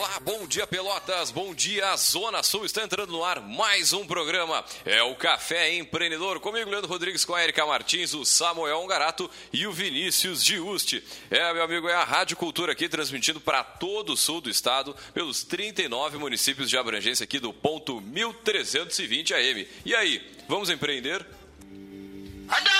Olá, bom dia Pelotas, bom dia Zona Sul. Está entrando no ar mais um programa. É o Café Empreendedor. Comigo, Leandro Rodrigues, com a Erika Martins, o Samuel Ongarato e o Vinícius Giusti. É, meu amigo, é a Rádio Cultura aqui, transmitindo para todo o sul do estado, pelos 39 municípios de abrangência aqui do ponto 1320 AM. E aí, vamos empreender? É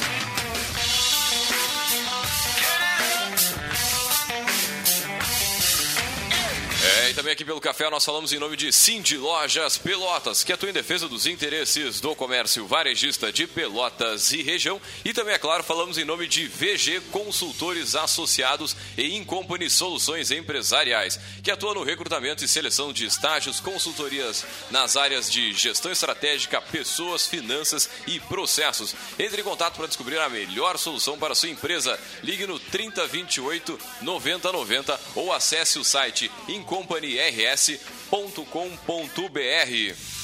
Também aqui pelo café nós falamos em nome de Cindy Lojas Pelotas, que atua em defesa dos interesses do comércio varejista de Pelotas e região. E também, é claro, falamos em nome de VG Consultores Associados e Incompany Soluções Empresariais, que atua no recrutamento e seleção de estágios, consultorias nas áreas de gestão estratégica, pessoas, finanças e processos. Entre em contato para descobrir a melhor solução para a sua empresa. Ligue no 3028 9090 ou acesse o site incompanyrs.com.br.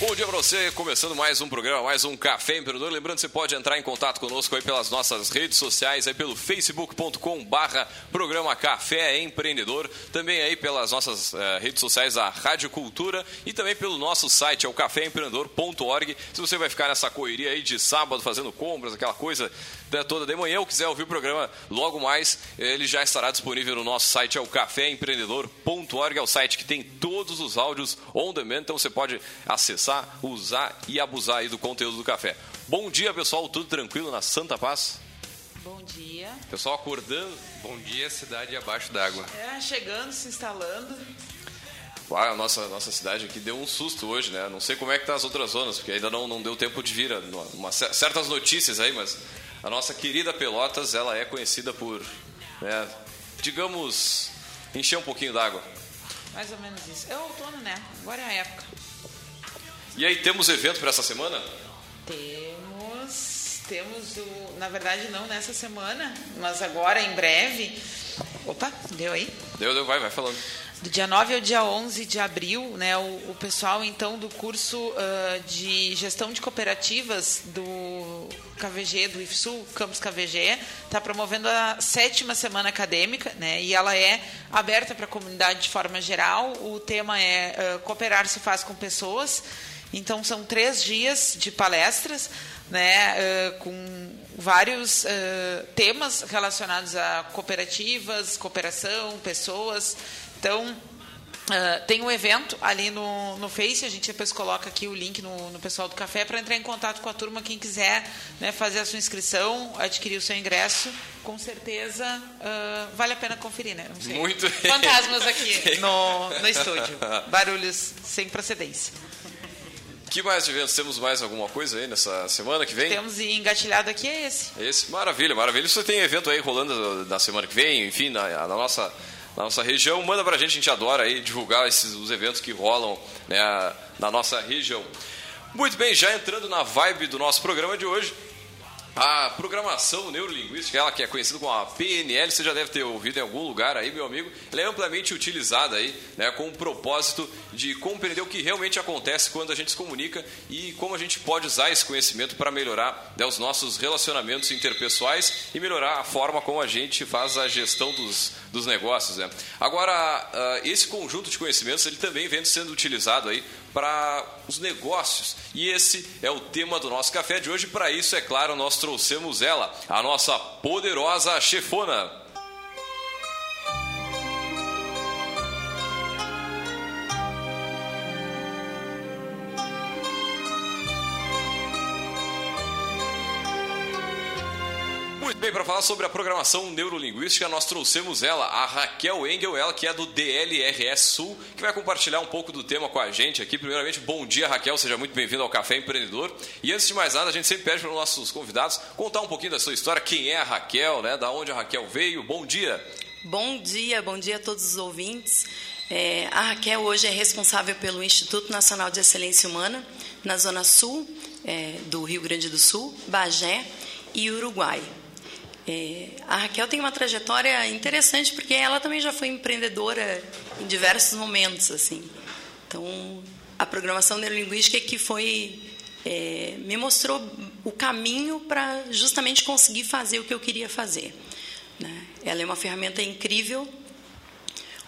Bom dia para você, começando mais um programa, mais um Café Empreendedor. Lembrando você pode entrar em contato conosco aí pelas nossas redes sociais, aí pelo facebook.com barra programa Café Empreendedor, também aí pelas nossas uh, redes sociais, a Rádio Cultura e também pelo nosso site, é o caféempreendedor.org. Se você vai ficar nessa correria aí de sábado fazendo compras, aquela coisa né, toda de manhã, ou quiser ouvir o programa logo mais, ele já estará disponível no nosso site, é o caféempreendedor.org, é o site que tem todos os áudios on demand, então você pode acessar usar e abusar aí do conteúdo do café. Bom dia, pessoal. Tudo tranquilo na Santa Paz? Bom dia. Pessoal acordando. Bom dia, cidade abaixo d'água. É, chegando, se instalando. Ah, a nossa, nossa cidade aqui deu um susto hoje, né? Não sei como é que tá as outras zonas, porque ainda não, não deu tempo de vir uma, certas notícias aí, mas a nossa querida Pelotas, ela é conhecida por, né, digamos, encher um pouquinho d'água. Mais ou menos isso. É outono, né? Agora é a época. E aí, temos evento para essa semana? Temos. Temos o. Na verdade, não nessa semana, mas agora, em breve. Opa, deu aí? Deu, deu, vai, vai falando. Do dia 9 ao dia 11 de abril, né, o, o pessoal, então, do curso uh, de gestão de cooperativas do KVG, do IFSU, Campus KVG, está promovendo a sétima semana acadêmica, né, e ela é aberta para a comunidade de forma geral. O tema é uh, Cooperar se faz com pessoas. Então, são três dias de palestras, né, uh, com vários uh, temas relacionados a cooperativas, cooperação, pessoas. Então, uh, tem um evento ali no, no Face, a gente depois coloca aqui o link no, no pessoal do café para entrar em contato com a turma, quem quiser né, fazer a sua inscrição, adquirir o seu ingresso, com certeza uh, vale a pena conferir, né? Muito Fantasmas aqui no, no estúdio. Barulhos sem procedência. Que mais eventos? Temos mais alguma coisa aí nessa semana que vem? Temos engatilhado aqui é esse. Esse, maravilha, maravilha. Você tem evento aí rolando na semana que vem, enfim, na, na nossa na nossa região. Manda pra gente, a gente adora aí divulgar esses, os eventos que rolam né, na nossa região. Muito bem, já entrando na vibe do nosso programa de hoje, a programação neurolinguística, ela que é conhecida como a PNL, você já deve ter ouvido em algum lugar aí, meu amigo, ela é amplamente utilizada aí, né, com o propósito de compreender o que realmente acontece quando a gente se comunica e como a gente pode usar esse conhecimento para melhorar né, os nossos relacionamentos interpessoais e melhorar a forma como a gente faz a gestão dos, dos negócios. Né. Agora, uh, esse conjunto de conhecimentos ele também vem sendo utilizado aí para os negócios. E esse é o tema do nosso café de hoje. Para isso, é claro, nós trouxemos ela, a nossa poderosa chefona. Bem, para falar sobre a programação neurolinguística, nós trouxemos ela, a Raquel Engel, ela que é do DLRS Sul, que vai compartilhar um pouco do tema com a gente aqui. Primeiramente, bom dia, Raquel, seja muito bem-vindo ao Café Empreendedor. E antes de mais nada, a gente sempre pede para os nossos convidados contar um pouquinho da sua história, quem é a Raquel, né? Da onde a Raquel veio. Bom dia. Bom dia, bom dia a todos os ouvintes. É, a Raquel hoje é responsável pelo Instituto Nacional de Excelência Humana na Zona Sul é, do Rio Grande do Sul, Bagé e Uruguai. É, a Raquel tem uma trajetória interessante porque ela também já foi empreendedora em diversos momentos, assim. Então, a programação neurolinguística é que foi é, me mostrou o caminho para justamente conseguir fazer o que eu queria fazer. Né? Ela é uma ferramenta incrível,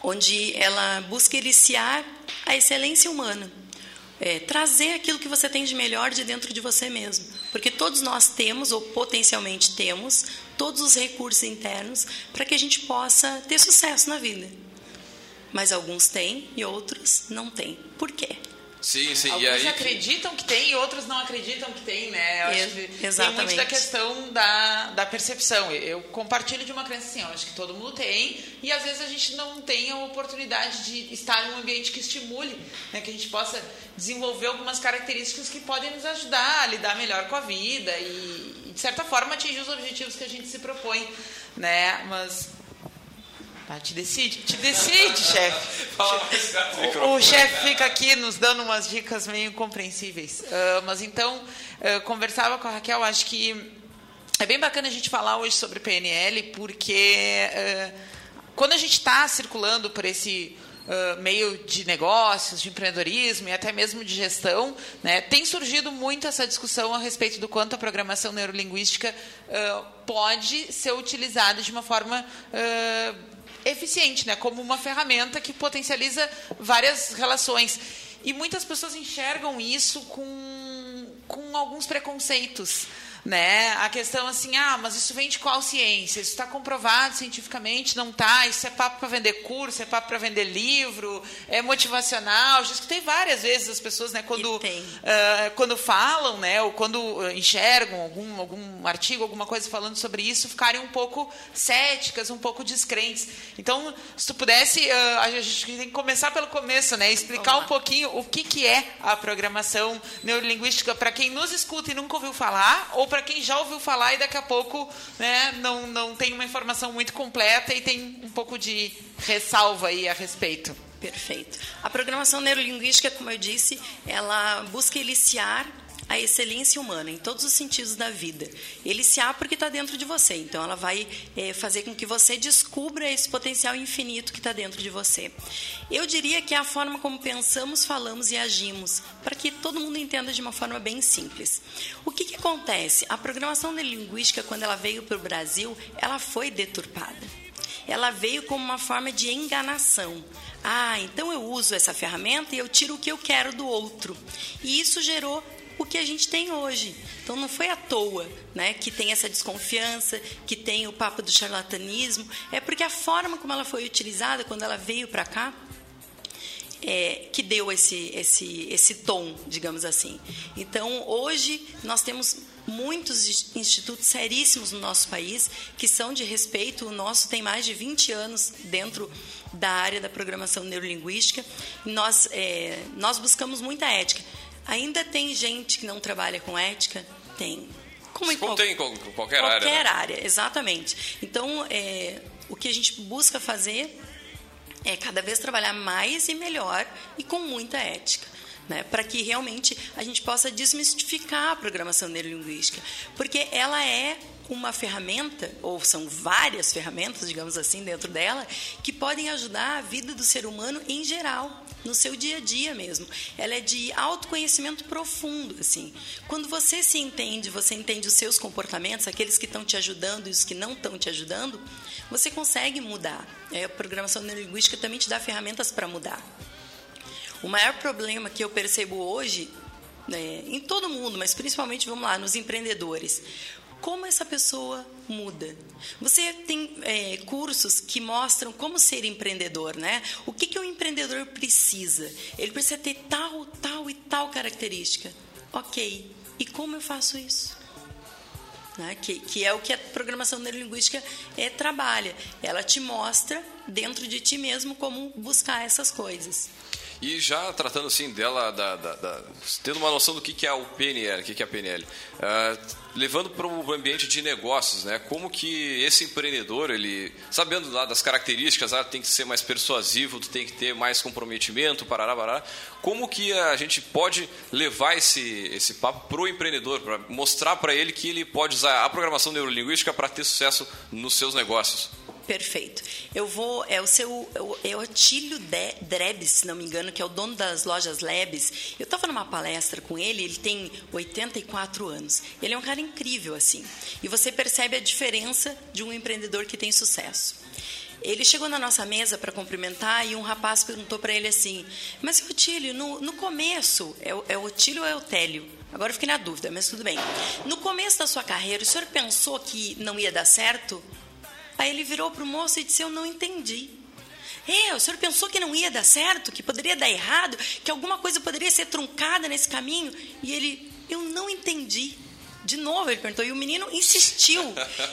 onde ela busca iniciar a excelência humana é, trazer aquilo que você tem de melhor de dentro de você mesmo. Porque todos nós temos, ou potencialmente temos, todos os recursos internos para que a gente possa ter sucesso na vida. Mas alguns têm e outros não têm. Por quê? Sim, sim. Alguns e aí... acreditam que tem e outros não acreditam que tem, né? Eu acho que Exatamente. tem muito da questão da, da percepção. Eu compartilho de uma crença assim, eu acho que todo mundo tem e às vezes a gente não tem a oportunidade de estar em um ambiente que estimule, né? que a gente possa desenvolver algumas características que podem nos ajudar a lidar melhor com a vida e, e de certa forma, atingir os objetivos que a gente se propõe, né? Mas Tá, te decide, te decide, chefe. O, o chefe fica aqui nos dando umas dicas meio incompreensíveis. Uh, mas então, uh, conversava com a Raquel, acho que é bem bacana a gente falar hoje sobre PNL, porque uh, quando a gente está circulando por esse Meio de negócios, de empreendedorismo e até mesmo de gestão, né, tem surgido muito essa discussão a respeito do quanto a programação neurolinguística uh, pode ser utilizada de uma forma uh, eficiente, né, como uma ferramenta que potencializa várias relações. E muitas pessoas enxergam isso com, com alguns preconceitos né? A questão assim, ah, mas isso vem de qual ciência? Isso está comprovado cientificamente? Não está? Isso é papo para vender curso, é papo para vender livro, é motivacional. Já escutei várias vezes as pessoas, né, quando, uh, quando falam, né, ou quando enxergam algum, algum artigo, alguma coisa falando sobre isso, ficarem um pouco céticas, um pouco descrentes. Então, se tu pudesse, uh, a gente tem que começar pelo começo, né, explicar um pouquinho o que, que é a programação neurolinguística para quem nos escuta e nunca ouviu falar, ou para quem já ouviu falar e daqui a pouco né, não, não tem uma informação muito completa e tem um pouco de ressalva aí a respeito. Perfeito. A programação neurolinguística, como eu disse, ela busca eliciar a excelência humana em todos os sentidos da vida. Eliciar porque está dentro de você. Então, ela vai é, fazer com que você descubra esse potencial infinito que está dentro de você. Eu diria que é a forma como pensamos, falamos e agimos, para que todo mundo entenda de uma forma bem simples. O que, que acontece? A programação neurolinguística, quando ela veio para o Brasil, ela foi deturpada. Ela veio como uma forma de enganação. Ah, então eu uso essa ferramenta e eu tiro o que eu quero do outro. E isso gerou o que a gente tem hoje. Então não foi à toa né, que tem essa desconfiança, que tem o papo do charlatanismo, é porque a forma como ela foi utilizada quando ela veio para cá é, que deu esse, esse, esse tom, digamos assim. Então, hoje, nós temos muitos institutos seríssimos no nosso país que são de respeito. O nosso tem mais de 20 anos dentro da área da programação neurolinguística. Nós, é, nós buscamos muita ética. Ainda tem gente que não trabalha com ética? Tem. Como em qual, tem em qualquer, qualquer área. Qualquer né? área, exatamente. Então, é, o que a gente busca fazer é cada vez trabalhar mais e melhor e com muita ética. Né, para que realmente a gente possa desmistificar a programação neurolinguística, porque ela é uma ferramenta, ou são várias ferramentas, digamos assim, dentro dela, que podem ajudar a vida do ser humano em geral no seu dia a dia mesmo. Ela é de autoconhecimento profundo, assim. Quando você se entende, você entende os seus comportamentos, aqueles que estão te ajudando e os que não estão te ajudando, você consegue mudar. É, a programação neurolinguística também te dá ferramentas para mudar. O maior problema que eu percebo hoje, né, em todo mundo, mas principalmente, vamos lá, nos empreendedores, como essa pessoa muda. Você tem é, cursos que mostram como ser empreendedor, né? O que, que o empreendedor precisa? Ele precisa ter tal, tal e tal característica. Ok. E como eu faço isso? Né? Que, que é o que a programação neurolinguística é, trabalha. Ela te mostra dentro de ti mesmo como buscar essas coisas. E já tratando assim dela, da, da, da, tendo uma noção do que, que é o PNL, o que, que é a PNL, uh, levando para o ambiente de negócios, né? Como que esse empreendedor, ele, sabendo lá das características, ah, tem que ser mais persuasivo, tu tem que ter mais comprometimento, parará, parará, como que a gente pode levar esse, esse papo para o empreendedor, para mostrar para ele que ele pode usar a programação neurolinguística para ter sucesso nos seus negócios? Perfeito. Eu vou. É o seu. É o Atílio Drebs, se não me engano, que é o dono das lojas Lebes. Eu estava numa palestra com ele, ele tem 84 anos. Ele é um cara incrível, assim. E você percebe a diferença de um empreendedor que tem sucesso. Ele chegou na nossa mesa para cumprimentar e um rapaz perguntou para ele assim: Mas, Otílio, no, no começo, é, é Otílio ou é o Télio? Agora eu fiquei na dúvida, mas tudo bem. No começo da sua carreira, o senhor pensou que não ia dar certo? Aí ele virou para o moço e disse: Eu não entendi. É, o senhor pensou que não ia dar certo, que poderia dar errado, que alguma coisa poderia ser truncada nesse caminho? E ele: Eu não entendi. De novo ele perguntou, e o menino insistiu.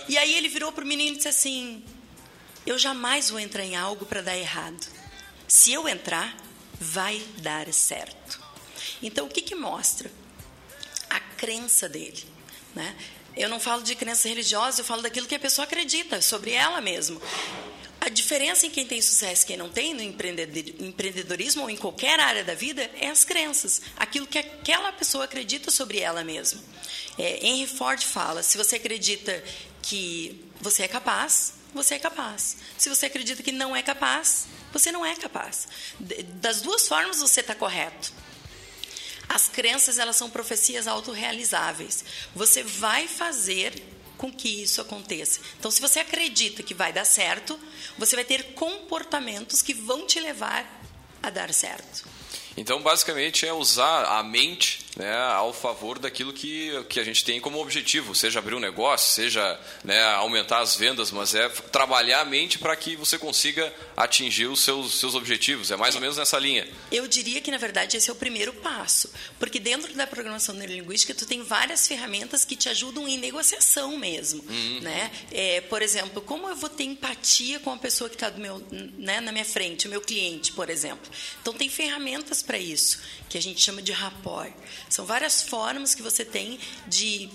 E aí ele virou para o menino e disse assim: Eu jamais vou entrar em algo para dar errado. Se eu entrar, vai dar certo. Então, o que, que mostra? A crença dele. Né? Eu não falo de crença religiosa, eu falo daquilo que a pessoa acredita sobre ela mesma. A diferença em quem tem sucesso e quem não tem no empreendedorismo ou em qualquer área da vida é as crenças, aquilo que aquela pessoa acredita sobre ela mesma. É, Henry Ford fala: se você acredita que você é capaz, você é capaz. Se você acredita que não é capaz, você não é capaz. Das duas formas você está correto. As crenças, elas são profecias autorrealizáveis. Você vai fazer com que isso aconteça. Então, se você acredita que vai dar certo, você vai ter comportamentos que vão te levar a dar certo. Então, basicamente, é usar a mente né, ao favor daquilo que, que a gente tem como objetivo, seja abrir um negócio, seja né, aumentar as vendas, mas é trabalhar a mente para que você consiga atingir os seus, seus objetivos. É mais ou menos nessa linha. Eu diria que, na verdade, esse é o primeiro passo, porque dentro da programação neurolinguística, tu tem várias ferramentas que te ajudam em negociação mesmo. Uhum. Né? É, por exemplo, como eu vou ter empatia com a pessoa que está né, na minha frente, o meu cliente, por exemplo. Então, tem ferramentas para isso, que a gente chama de rapport. São várias formas que você tem de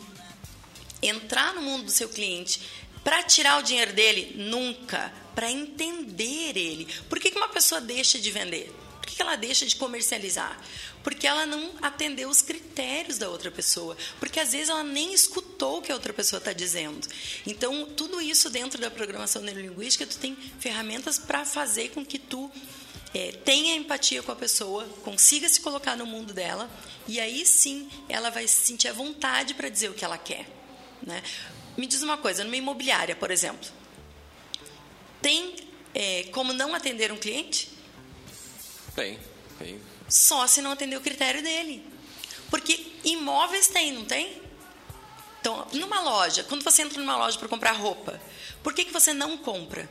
entrar no mundo do seu cliente para tirar o dinheiro dele, nunca. Para entender ele. Por que, que uma pessoa deixa de vender? Por que, que ela deixa de comercializar? Porque ela não atendeu os critérios da outra pessoa. Porque às vezes ela nem escutou o que a outra pessoa está dizendo. Então, tudo isso dentro da programação neurolinguística, tu tem ferramentas para fazer com que tu é, tenha empatia com a pessoa, consiga se colocar no mundo dela, e aí sim ela vai se sentir à vontade para dizer o que ela quer. Né? Me diz uma coisa, numa imobiliária, por exemplo, tem é, como não atender um cliente? Tem, tem. Só se não atender o critério dele. Porque imóveis tem, não tem? Então, numa loja, quando você entra numa loja para comprar roupa, por que, que você não compra?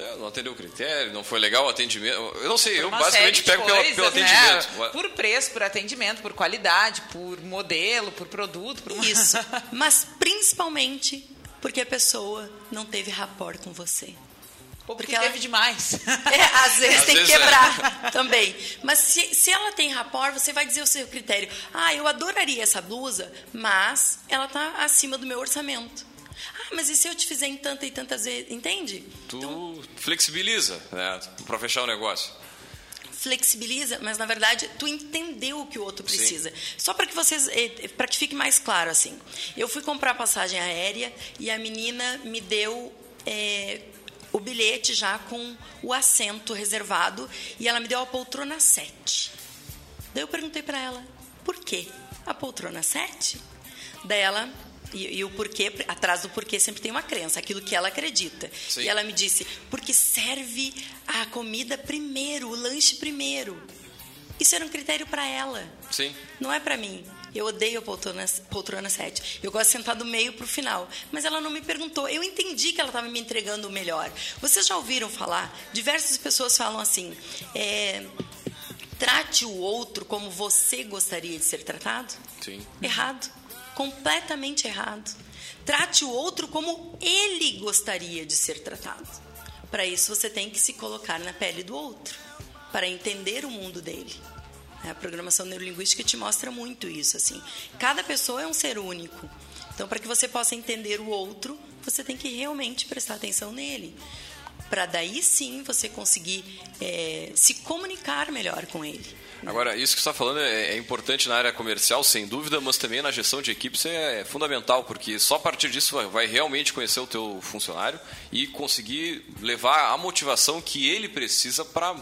É, não atendeu o critério, não foi legal o atendimento. Eu não sei, eu basicamente pego coisas, pelo, pelo, né? atendimento. Né? Por preço, por atendimento, por qualidade, por modelo, por produto. Por... Isso. Mas principalmente porque a pessoa não teve rapport com você. Ou porque, porque ela... teve demais. É, às vezes às tem vezes que quebrar é. também. Mas se, se ela tem rapport, você vai dizer o seu critério. Ah, eu adoraria essa blusa, mas ela está acima do meu orçamento. Ah, mas e se eu te fizer em tanta e tantas vezes? Entende? Tu então, flexibiliza, né? Para fechar o negócio flexibiliza, mas na verdade tu entendeu o que o outro precisa. Sim. Só para que vocês, eh, para que fique mais claro assim. Eu fui comprar passagem aérea e a menina me deu é, o bilhete já com o assento reservado e ela me deu a poltrona 7. Daí eu perguntei para ela, por quê? A poltrona 7? Daí ela e, e, o porquê, atrás do porquê sempre tem uma crença, aquilo que ela acredita. Sim. E ela me disse, porque serve a comida primeiro, o lanche primeiro. Isso era um critério para ela. Sim. Não é para mim. Eu odeio a poltrona, poltrona 7. Eu gosto de sentar do meio para o final. Mas ela não me perguntou. Eu entendi que ela estava me entregando o melhor. Vocês já ouviram falar? Diversas pessoas falam assim: é, trate o outro como você gostaria de ser tratado? Sim. Errado completamente errado. Trate o outro como ele gostaria de ser tratado. Para isso, você tem que se colocar na pele do outro, para entender o mundo dele. A programação neurolinguística te mostra muito isso. Assim, cada pessoa é um ser único. Então, para que você possa entender o outro, você tem que realmente prestar atenção nele, para daí sim você conseguir é, se comunicar melhor com ele. Agora, isso que você está falando é, é, importante na área comercial, sem dúvida, mas também na gestão de equipes é fundamental, porque só a partir disso vai, vai realmente conhecer o teu funcionário e conseguir levar a motivação que ele precisa para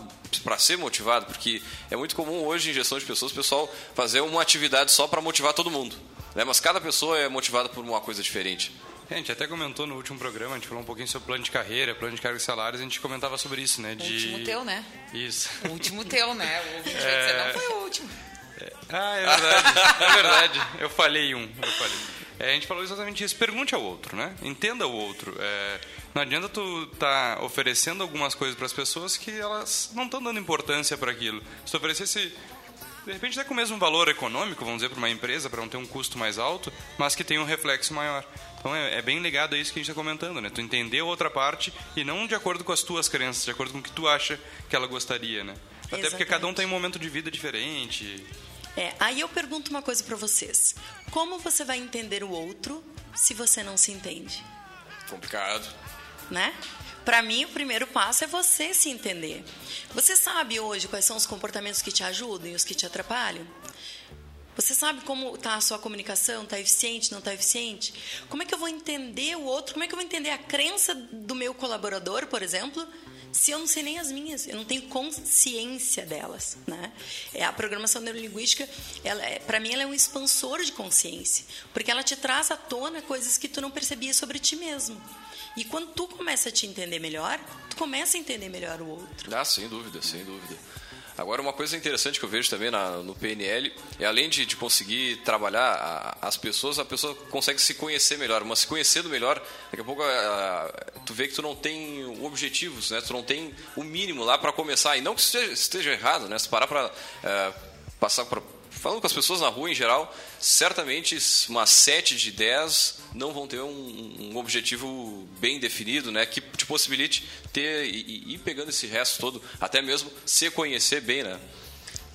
para ser motivado, porque é muito comum hoje em gestão de pessoas o pessoal fazer uma atividade só para motivar todo mundo, né? mas cada pessoa é motivada por uma coisa diferente. A gente até comentou no último programa, a gente falou um pouquinho sobre plano de carreira, plano de carga e salários, a gente comentava sobre isso, né? De... O último teu, né? Isso. O último teu, né? O ouvinte vai dizer, não foi o último. É... Ah, é verdade, é verdade. Eu falhei um, eu falei. É, a gente falou exatamente isso. Pergunte ao outro, né? Entenda o outro. É, não adianta tu estar tá oferecendo algumas coisas para as pessoas que elas não estão dando importância para aquilo. Se tu oferecesse de repente até com o mesmo valor econômico, vamos dizer, para uma empresa, para não ter um custo mais alto, mas que tenha um reflexo maior. Então é, é, bem ligado a isso que a gente está comentando, né? Tu entender a outra parte e não de acordo com as tuas crenças, de acordo com o que tu acha que ela gostaria, né? Até Exatamente. porque cada um tem um momento de vida diferente. É, aí eu pergunto uma coisa para vocês. Como você vai entender o outro se você não se entende? Complicado. Né? Para mim, o primeiro passo é você se entender. Você sabe hoje quais são os comportamentos que te ajudam e os que te atrapalham? Você sabe como está a sua comunicação? Está eficiente? Não está eficiente? Como é que eu vou entender o outro? Como é que eu vou entender a crença do meu colaborador, por exemplo? se eu não sei nem as minhas, eu não tenho consciência delas, né? É a programação neurolinguística, ela é, para mim ela é um expansor de consciência, porque ela te traz à tona coisas que tu não percebia sobre ti mesmo. E quando tu começa a te entender melhor, tu começa a entender melhor o outro. Ah, sem dúvida, sem dúvida. Agora, uma coisa interessante que eu vejo também na, no PNL é além de, de conseguir trabalhar a, as pessoas, a pessoa consegue se conhecer melhor. Mas se conhecendo melhor, daqui a pouco a, tu vê que tu não tem objetivos, né? Tu não tem o mínimo lá para começar. E não que esteja, esteja errado, né? Se parar para é, passar para falando com as pessoas na rua em geral, certamente umas 7 de 10 não vão ter um, um objetivo bem definido, né, que te possibilite ter e ir pegando esse resto todo, até mesmo se conhecer bem, né?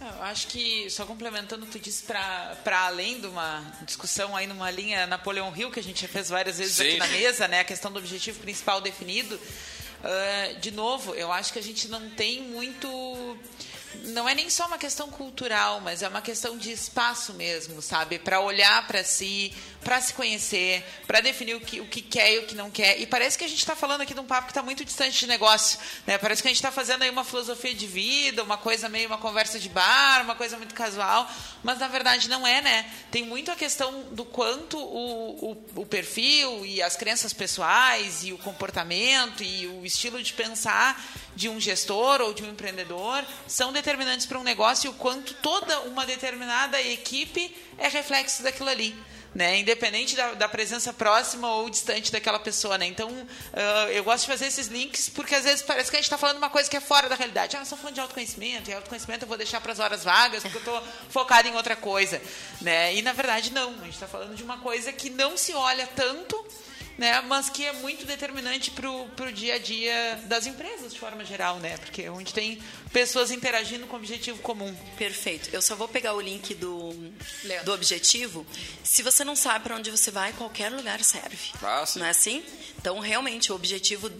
Eu acho que, só complementando, tu disse para além de uma discussão aí numa linha Napoleão Hill, que a gente já fez várias vezes Sim. aqui na mesa, né, a questão do objetivo principal definido. Uh, de novo, eu acho que a gente não tem muito não é nem só uma questão cultural, mas é uma questão de espaço mesmo, sabe? Para olhar para si, para se conhecer, para definir o que, o que quer e o que não quer. E parece que a gente está falando aqui de um papo que está muito distante de negócio, né? Parece que a gente está fazendo aí uma filosofia de vida, uma coisa meio uma conversa de bar, uma coisa muito casual, mas na verdade não é, né? Tem muito a questão do quanto o, o, o perfil e as crenças pessoais e o comportamento e o estilo de pensar de um gestor ou de um empreendedor são determinantes para um negócio e o quanto toda uma determinada equipe é reflexo daquilo ali. Né? Independente da, da, presença próxima ou distante daquela pessoa, né? Então, uh, eu gosto de fazer esses links porque às vezes parece que a gente está falando uma coisa que é fora da realidade. Ah, só falando de autoconhecimento, e autoconhecimento eu vou deixar para as horas vagas porque eu estou focado em outra coisa, né? E na verdade não, a gente está falando de uma coisa que não se olha tanto né? Mas que é muito determinante para o dia a dia das empresas de forma geral, né? Porque é onde tem pessoas interagindo com objetivo comum. Perfeito. Eu só vou pegar o link do, do objetivo. Se você não sabe para onde você vai, qualquer lugar serve. Ah, não é assim? Então, realmente, o objetivo.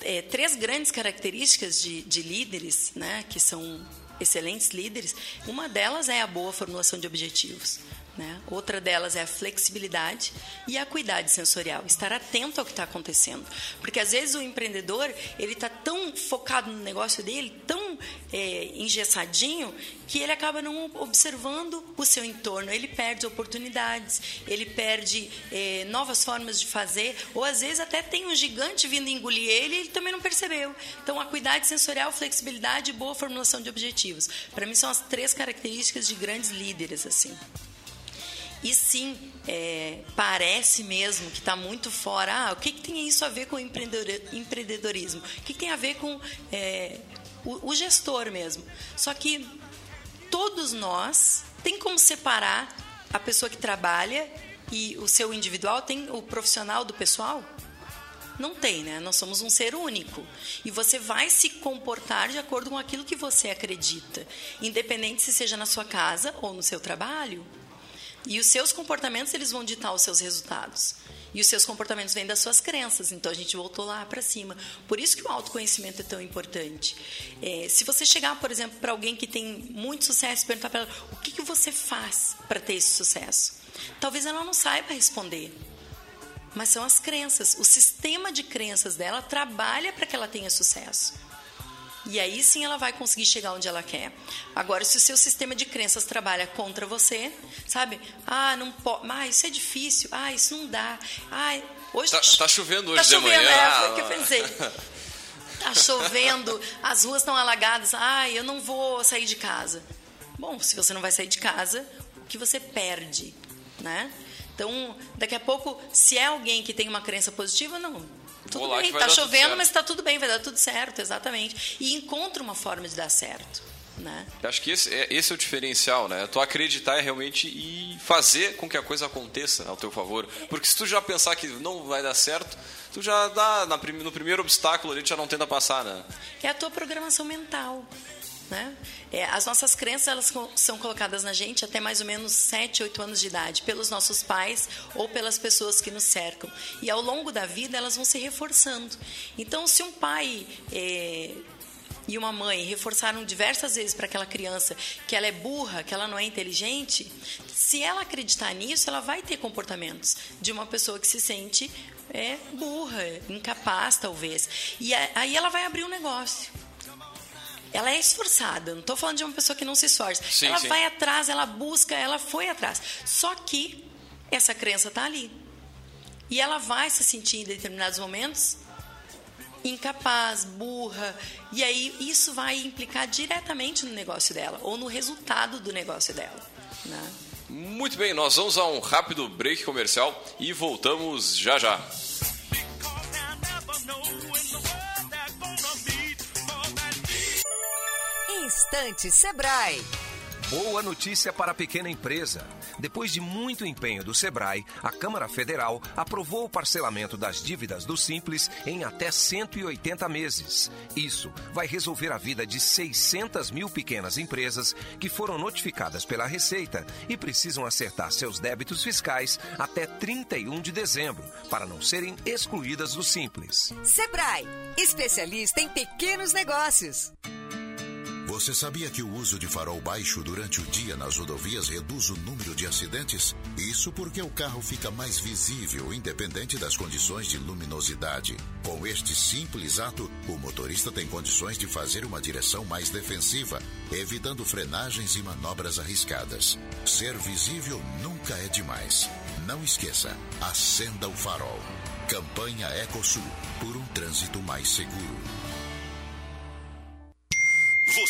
É, três grandes características de, de líderes, né? Que são excelentes líderes. Uma delas é a boa formulação de objetivos. Né? Outra delas é a flexibilidade e a acuidade sensorial, estar atento ao que está acontecendo. Porque às vezes o empreendedor ele está tão focado no negócio dele, tão é, engessadinho, que ele acaba não observando o seu entorno. Ele perde oportunidades, ele perde é, novas formas de fazer, ou às vezes até tem um gigante vindo engolir ele e ele também não percebeu. Então, acuidade sensorial, flexibilidade e boa formulação de objetivos. Para mim, são as três características de grandes líderes. assim. E sim, é, parece mesmo que está muito fora. Ah, o que, que, tem isso a ver com empreendedorismo? O que, que tem a ver com é, o, o gestor mesmo? Só que todos nós tem como separar a pessoa que trabalha e o seu individual tem o profissional do pessoal? Não tem, né? Nós somos um ser único. E você vai se comportar de acordo com aquilo que você acredita, independente se seja na sua casa ou no seu trabalho. E os seus comportamentos eles vão ditar os seus resultados. E os seus comportamentos vêm das suas crenças. Então a gente voltou lá para cima. Por isso que o autoconhecimento é tão importante. É, se você chegar, por exemplo, para alguém que tem muito sucesso e perguntar para ela o que, que você faz para ter esse sucesso, talvez ela não saiba responder. Mas são as crenças. O sistema de crenças dela trabalha para que ela tenha sucesso. E aí sim ela vai conseguir chegar onde ela quer. Agora, se o seu sistema de crenças trabalha contra você, sabe? Ah, não pode. Ah, isso é difícil. Ah, isso não dá. Ah, hoje. Tá, tá chovendo hoje tá de chovendo, manhã. É, foi o que eu pensei. Tá chovendo, as ruas estão alagadas. Ah, eu não vou sair de casa. Bom, se você não vai sair de casa, o que você perde, né? Então, daqui a pouco, se é alguém que tem uma crença positiva, não, tudo Vou bem, tá chovendo, mas tá tudo bem, vai dar tudo certo, exatamente. E encontra uma forma de dar certo, né? Acho que esse é, esse é o diferencial, né? Tu acreditar realmente e fazer com que a coisa aconteça ao teu favor. Porque se tu já pensar que não vai dar certo, tu já dá na no primeiro obstáculo ali, tu já não tenta passar, né? É a tua programação mental. Né? É, as nossas crenças elas são colocadas na gente até mais ou menos 7, 8 anos de idade, pelos nossos pais ou pelas pessoas que nos cercam. E ao longo da vida elas vão se reforçando. Então, se um pai é, e uma mãe reforçaram diversas vezes para aquela criança que ela é burra, que ela não é inteligente, se ela acreditar nisso, ela vai ter comportamentos de uma pessoa que se sente é, burra, incapaz talvez. E aí ela vai abrir um negócio. Ela é esforçada, não estou falando de uma pessoa que não se esforça. Sim, ela sim. vai atrás, ela busca, ela foi atrás. Só que essa crença está ali. E ela vai se sentir em determinados momentos incapaz, burra. E aí isso vai implicar diretamente no negócio dela ou no resultado do negócio dela. Né? Muito bem, nós vamos a um rápido break comercial e voltamos já já. Sebrae. Boa notícia para a pequena empresa. Depois de muito empenho do Sebrae, a Câmara Federal aprovou o parcelamento das dívidas do Simples em até 180 meses. Isso vai resolver a vida de 600 mil pequenas empresas que foram notificadas pela Receita e precisam acertar seus débitos fiscais até 31 de dezembro, para não serem excluídas do Simples. Sebrae, especialista em pequenos negócios. Você sabia que o uso de farol baixo durante o dia nas rodovias reduz o número de acidentes? Isso porque o carro fica mais visível, independente das condições de luminosidade. Com este simples ato, o motorista tem condições de fazer uma direção mais defensiva, evitando frenagens e manobras arriscadas. Ser visível nunca é demais. Não esqueça, acenda o farol. Campanha Ecosul, por um trânsito mais seguro.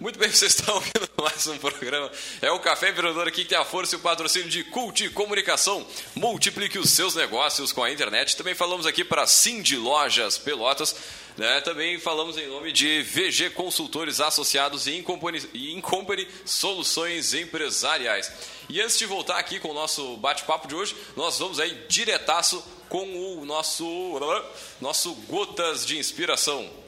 muito bem, vocês estão ouvindo mais um programa. É o Café Empreendedor aqui que tem a força e o patrocínio de Cult Comunicação. Multiplique os seus negócios com a internet. Também falamos aqui para Cindy Lojas Pelotas. Né? Também falamos em nome de VG Consultores Associados e Incompany, Incompany Soluções Empresariais. E antes de voltar aqui com o nosso bate-papo de hoje, nós vamos aí diretaço com o nosso, nosso Gotas de Inspiração.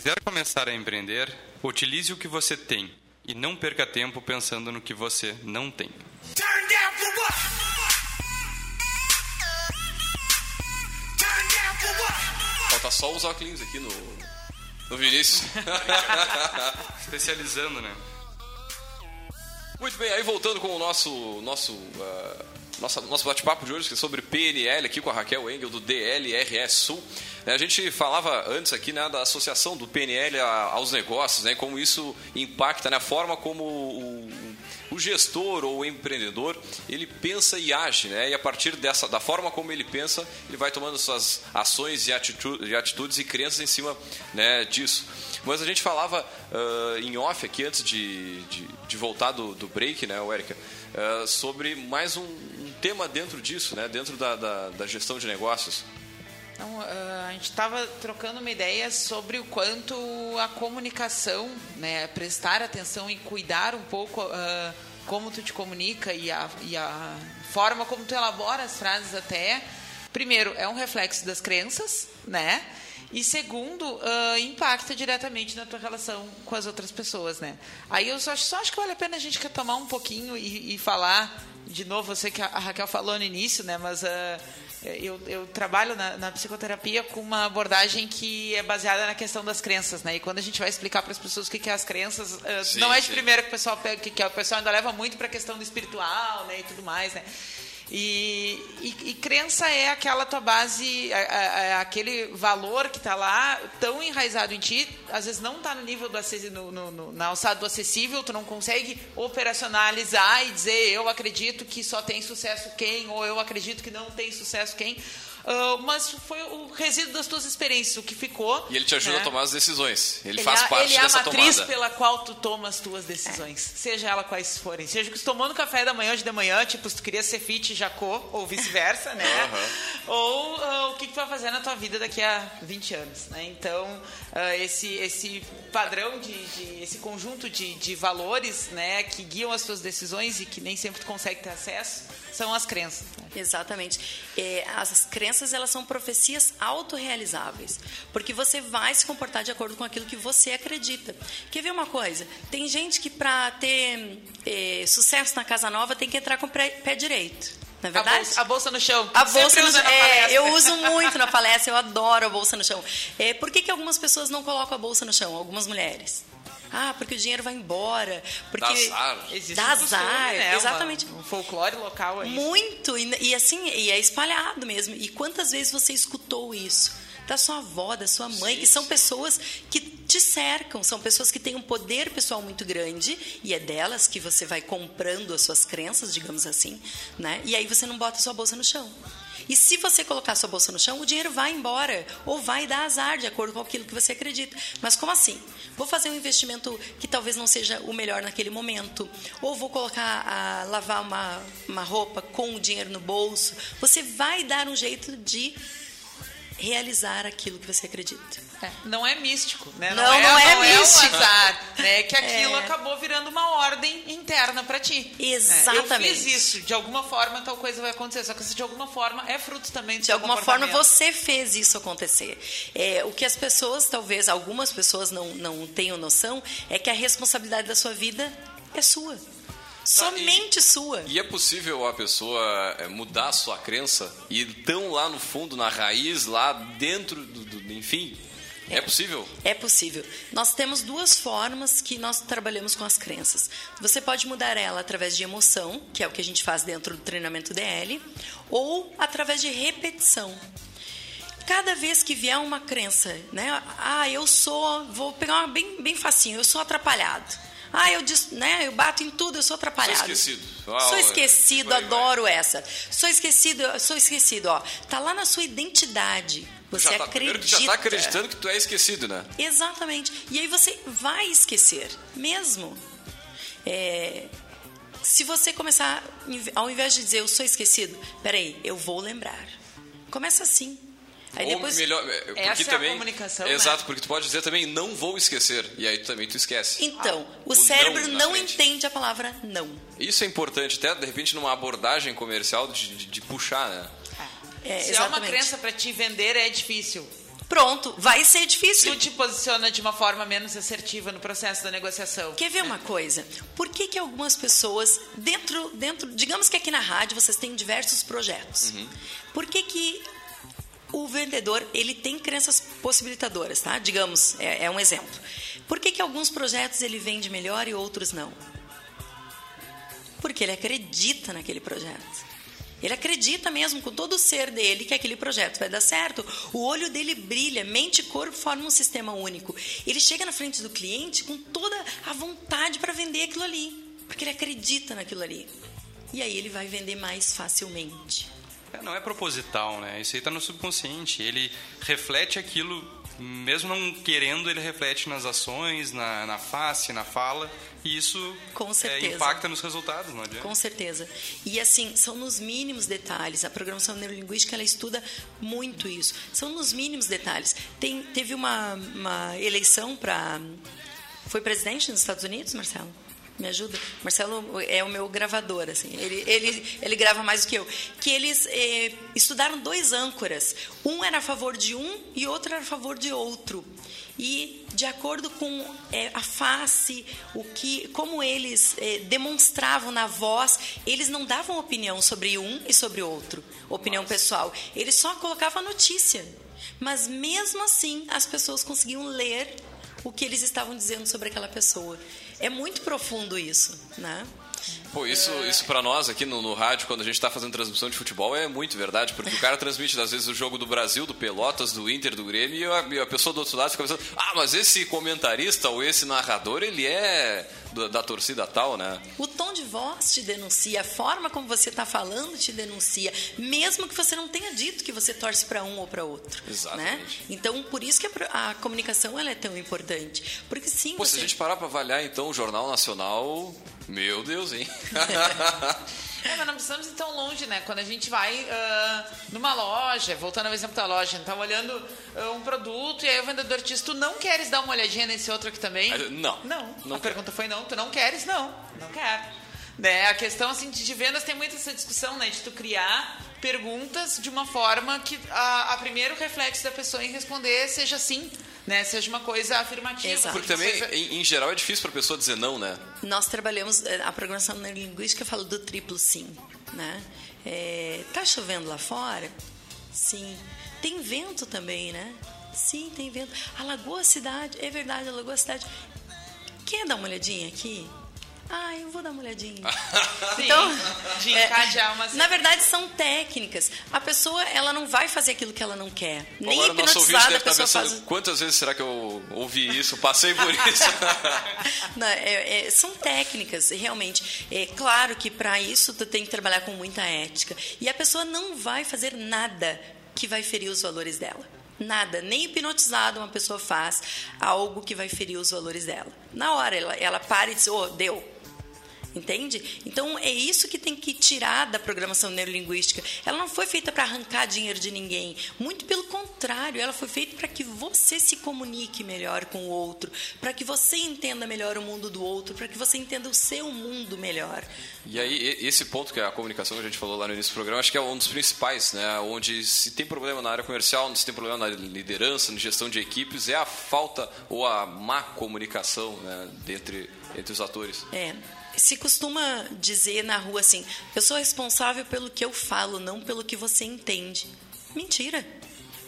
Quiser começar a empreender, utilize o que você tem e não perca tempo pensando no que você não tem. Falta só os óculos aqui no, no Vinícius. Especializando, né? Muito bem, aí voltando com o nosso nosso uh, nossa, nosso bate-papo de hoje que é sobre PNL aqui com a Raquel Engel do DLRS Sul. Né, a gente falava antes aqui né, da associação do PNL aos negócios, né, como isso impacta, né, a forma como o, o gestor ou o empreendedor ele pensa e age, né, e a partir dessa da forma como ele pensa, ele vai tomando suas ações e atitudes, e, atitudes e crenças em cima né, disso. Mas a gente falava uh, em off aqui antes de, de, de voltar do, do break, né, Érica, uh, sobre mais um, um, tema dentro disso, né, dentro da, da, da gestão de negócios. Então, uh, a gente estava trocando uma ideia sobre o quanto a comunicação, né, prestar atenção e cuidar um pouco uh, como tu te comunica e a, e a forma como tu elabora as frases até. Primeiro, é um reflexo das crenças, né? E segundo, uh, impacta diretamente na tua relação com as outras pessoas, né? Aí eu só, só acho que vale a pena a gente retomar um pouquinho e, e falar de novo, eu sei que a Raquel falou no início, né? Mas uh, eu, eu, trabalho na, na, psicoterapia com uma abordagem que é baseada na questão das crenças, né? E quando a gente vai explicar para as pessoas o que, que é as crenças, uh, sim, não é de sim. primeira que o pessoal pega, que, que o pessoal ainda leva muito para a questão do espiritual, né? E tudo mais, né? E, e, e, crença é aquela tua base, é, é, é aquele valor que está lá, tão enraizado em ti, às vezes não está no nível do no, no, no, na alçada do acessível, tu não consegue operacionalizar e dizer eu acredito que só tem sucesso quem, ou eu acredito que não tem sucesso quem. Uh, mas foi o resíduo das tuas experiências, o que ficou. E ele te ajuda né? a tomar as decisões. Ele, ele faz é, parte ele é dessa a matriz tomada. pela qual tu toma as tuas decisões, é. seja ela quais forem. Seja que tu tomou no café da manhã hoje de manhã, tipo, se tu queria ser fit jacô, ou vice-versa, né? Uhum. Ou uh, o que, que tu vai fazer na tua vida daqui a 20 anos, né? Então, uh, esse, esse padrão, de, de esse conjunto de, de valores, né, que guiam as tuas decisões e que nem sempre tu consegue ter acesso, são as crenças. Exatamente. É, as crenças, elas são profecias autorrealizáveis, porque você vai se comportar de acordo com aquilo que você acredita. Quer ver uma coisa? Tem gente que para ter é, sucesso na casa nova tem que entrar com o pé, direito. Não é verdade? A bolsa, a bolsa no chão. A bolsa no, é, eu uso muito na palestra, eu adoro a bolsa no chão. É, por que, que algumas pessoas não colocam a bolsa no chão? Algumas mulheres. Ah, porque o dinheiro vai embora. Porque dá azar. Existe dá azar. Né? Exatamente. um folclore local aí. Muito. E, e, assim, e é espalhado mesmo. E quantas vezes você escutou isso? Da sua avó, da sua mãe, Sim. que são pessoas que te cercam, são pessoas que têm um poder pessoal muito grande e é delas que você vai comprando as suas crenças, digamos assim, né? E aí você não bota a sua bolsa no chão. E se você colocar sua bolsa no chão, o dinheiro vai embora ou vai dar azar de acordo com aquilo que você acredita. Mas como assim? Vou fazer um investimento que talvez não seja o melhor naquele momento, ou vou colocar a lavar uma, uma roupa com o dinheiro no bolso. Você vai dar um jeito de realizar aquilo que você acredita. É, não é místico, né? Não, não, é, não é não místico. É um azar, né? Que aquilo É. acabou virando uma ordem interna para ti. né? Exatamente. Eu fiz isso, de alguma forma tal coisa vai acontecer. Só que isso de alguma forma é fruto também do De seu alguma forma você fez isso acontecer. É, o que as pessoas, talvez algumas pessoas não, não tenham noção, é que a responsabilidade da sua vida é sua. Somente sua. E é possível a pessoa é, mudar a sua crença e tão lá no fundo, na raiz, lá dentro do, do enfim, é possível? É possível. Nós temos duas formas que nós trabalhamos com as crenças. Você pode mudar ela através de emoção, que é o que a gente faz dentro do treinamento DL, ou através de repetição. Cada vez que vier uma crença, né? Ah, eu sou, vou pegar uma bem, bem facinho, eu sou atrapalhado. Ah, eu, né, eu bato em tudo, eu sou atrapalhado. Sou esquecido. sou esquecido, vai, adoro vai. essa. Sou esquecido, sou esquecido, ó. Tá lá na sua identidade. Você já tá, acredita. que já está acreditando que tu é esquecido, né? Exatamente. E aí você vai esquecer, mesmo. É, se você começar, ao invés de dizer eu sou esquecido, peraí, eu vou lembrar. Começa assim. Aí Ou depois, melhor, é, porque essa também, é a comunicação, Exato, né? porque tu pode dizer também não vou esquecer e aí tu também tu esquece. Então, ah, o, o, cérebro não, não entende a palavra não. Isso é importante, até de repente numa abordagem comercial de, de, de puxar, né? É, Se é uma crença para te vender é difícil. Pronto, vai ser difícil. Tu te posiciona de uma forma menos assertiva no processo da negociação. Quer ver uma coisa? Por que, que algumas pessoas, dentro, dentro. Digamos que aqui na rádio vocês têm diversos projetos. Uhum. Por que, que o vendedor ele tem crenças possibilitadoras, tá? Digamos, é, é um exemplo. Por que, que alguns projetos ele vende melhor e outros não? Porque ele acredita naquele projeto. Ele acredita mesmo com todo o ser dele que aquele projeto vai dar certo. O olho dele brilha, mente e corpo formam um sistema único. Ele chega na frente do cliente com toda a vontade para vender aquilo ali, porque ele acredita naquilo ali. E aí ele vai vender mais facilmente. É, não é proposital, né? Isso aí está no subconsciente. Ele reflete aquilo, mesmo não querendo, ele reflete nas ações, na, na face, na fala. E isso Com certeza. É, impacta nos resultados, não adianta? Com certeza. E assim, são nos mínimos detalhes. A programação neurolinguística ela estuda muito isso. São nos mínimos detalhes. Tem, teve uma, uma eleição para. Foi presidente nos Estados Unidos, Marcelo? Me ajuda. Marcelo é o meu gravador, assim. Ele, ele, ele grava mais do que eu. Que eles eh, estudaram dois âncoras. Um era a favor de um e outro era a favor de outro. E de acordo com eh, a face, o que, como eles eh, demonstravam na voz, eles não davam opinião sobre um e sobre outro, opinião Nossa. pessoal. Eles só colocavam a notícia. Mas mesmo assim, as pessoas conseguiam ler o que eles estavam dizendo sobre aquela pessoa. É muito profundo isso, né? Pô, isso, isso para nós aqui no, no, rádio, quando a gente está fazendo transmissão de futebol, é muito verdade, porque o cara transmite, às vezes, o jogo do Brasil, do Pelotas, do Inter, do Grêmio, e a, e a pessoa do outro lado fica pensando, ah, mas esse comentarista ou esse narrador, ele é da, da torcida tal, né? O tom de voz te denuncia, a forma como você está falando te denuncia, mesmo que você não tenha dito que você torce para um ou para outro. Né? Exatamente. Né? Então, por isso que a, a, comunicação ela é tão importante. Porque sim. Pô, você... se a gente parar para avaliar, então, o Jornal Nacional meu Deus, hein? É, mas não precisamos ir tão longe, né? Quando a gente vai uh, numa loja, voltando ao exemplo da loja, tá olhando uh, um produto e aí o vendedor diz: Tu não queres dar uma olhadinha nesse outro aqui também? Não. Não. não a quero. pergunta foi: Não, tu não queres? Não. Não quero. Né? A questão assim, de vendas tem muito essa discussão, né? De tu criar perguntas de uma forma que a, a primeiro reflexo da pessoa em responder seja sim né, seja uma coisa afirmativa. Exato. Porque também, seja... em, em, geral, é difícil para a pessoa dizer não, né? Nós trabalhamos, eh, a programação neurolinguística fala do triplo sim, né? É, tá chovendo lá fora? Sim. Tem vento também, né? Sim, tem vento. Alagou a cidade, é verdade, alagou a cidade. Quer dar uma olhadinha aqui? Ah, eu vou dar uma olhadinha. Sim, então, de encadear uma... Na verdade, são técnicas. A pessoa, ela não vai fazer aquilo que ela não quer. Nem Agora, hipnotizada a pessoa pensando, faz... Quantas vezes será que eu ouvi isso, passei por isso? não, é, é, são técnicas, realmente. É claro que para isso tu tem que trabalhar com muita ética. E a pessoa não vai fazer nada que vai ferir os valores dela. Nada, nem hipnotizado uma pessoa faz algo que vai ferir os valores dela. Na hora ela, ela para e diz: oh, deu, Entende? Então é isso que tem que tirar da programação neurolinguística. Ela não foi feita para arrancar dinheiro de ninguém. Muito pelo contrário, ela foi feita para que você se comunique melhor com o outro, para que você entenda melhor o mundo do outro, para que você entenda o seu mundo melhor. E aí, esse ponto que é a comunicação que a gente falou lá no início do programa, acho que é um dos principais, né? Onde se tem problema na área comercial, se tem problema na liderança, na gestão de equipes, é a falta ou a má comunicação né, entre, entre os atores. É. se costuma dizer na rua assim: eu sou responsável pelo que eu falo, não pelo que você entende. Mentira.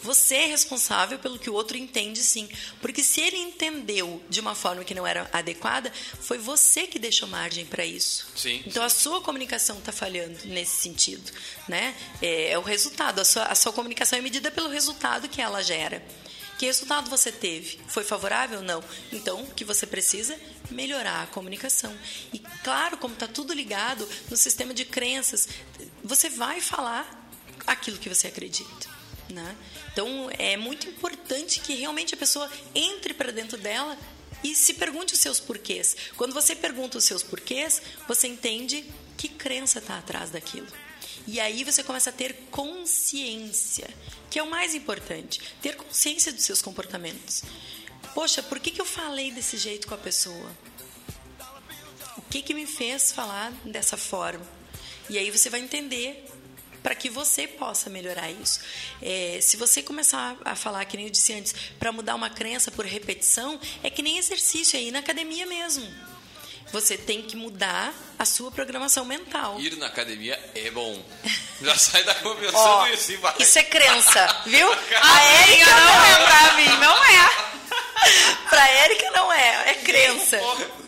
Você é responsável pelo que o outro entende, sim. Porque se ele entendeu de uma forma que não era adequada, foi você que deixou margem para isso. Sim. Então a sua comunicação está falhando nesse sentido, né? É, é o resultado. A sua, a sua comunicação é medida pelo resultado que ela gera. Que resultado você teve? Foi favorável? Não. Então, o que você precisa? Melhorar a comunicação. E claro, como está tudo ligado no sistema de crenças, você vai falar aquilo que você acredita. Né? Então, é muito importante que realmente a pessoa entre para dentro dela e se pergunte os seus porquês. Quando você pergunta os seus porquês, você entende que crença está atrás daquilo. E aí você começa a ter consciência, que é o mais importante. Ter consciência dos seus comportamentos. Poxa, por que, que eu falei desse jeito com a pessoa? O que, que me fez falar dessa forma? E aí você vai entender para que você possa melhorar isso. É, se você começar a falar, que nem eu disse antes, para mudar uma crença por repetição, é que nem exercício aí na academia mesmo. Você tem que mudar a sua programação mental. Ir na academia é bom. Já sai da conversando Ó, isso e vai. Isso é crença, viu? A Érica não não é pra mim, não é. Pra Érica não é, é crença.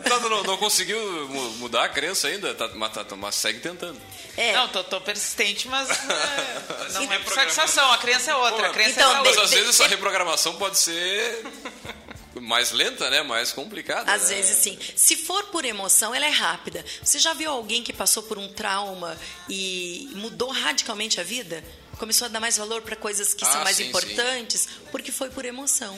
Tá, não, não conseguiu mu- mudar a crença ainda, tá, mas, tá- mas segue tentando. É. Não, tô, tô persistente, mas é, não é satisfação. A crença é outra. A crença Então, é Mas outra. às vezes essa reprogramação pode ser mais lenta, né? Mais complicada. Às né? vezes sim. Se for por emoção, ela é rápida. Você já viu alguém que passou por um trauma e mudou radicalmente a vida? Começou a dar mais valor para coisas que Ah, são mais sim, importantes? Porque foi por emoção.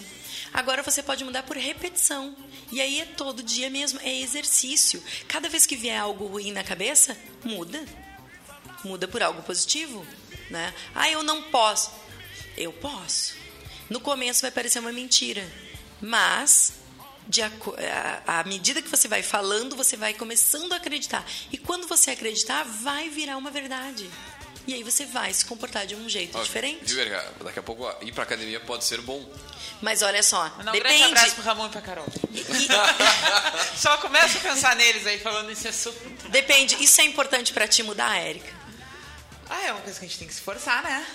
Agora você pode mudar por repetição. E aí é todo dia mesmo, é exercício. Cada vez que vier algo ruim na cabeça, muda. Muda por algo positivo, né? Ah, eu não posso. Eu posso. No começo vai parecer uma mentira, mas de a- à medida que você vai falando, você vai começando a acreditar. E quando você acreditar, vai virar uma verdade. E aí você vai se comportar de um jeito Ó, diferente. Viu? Daqui a pouco ó, ir pra academia pode ser bom. Mas olha só, Mandar um grande depende. abraço pro Ramon e pra Carol. Só começa a pensar neles aí, falando nesse assunto. Depende. Isso é importante pra ti mudar, Érica? Ah, é uma coisa que a gente tem que se esforçar, né?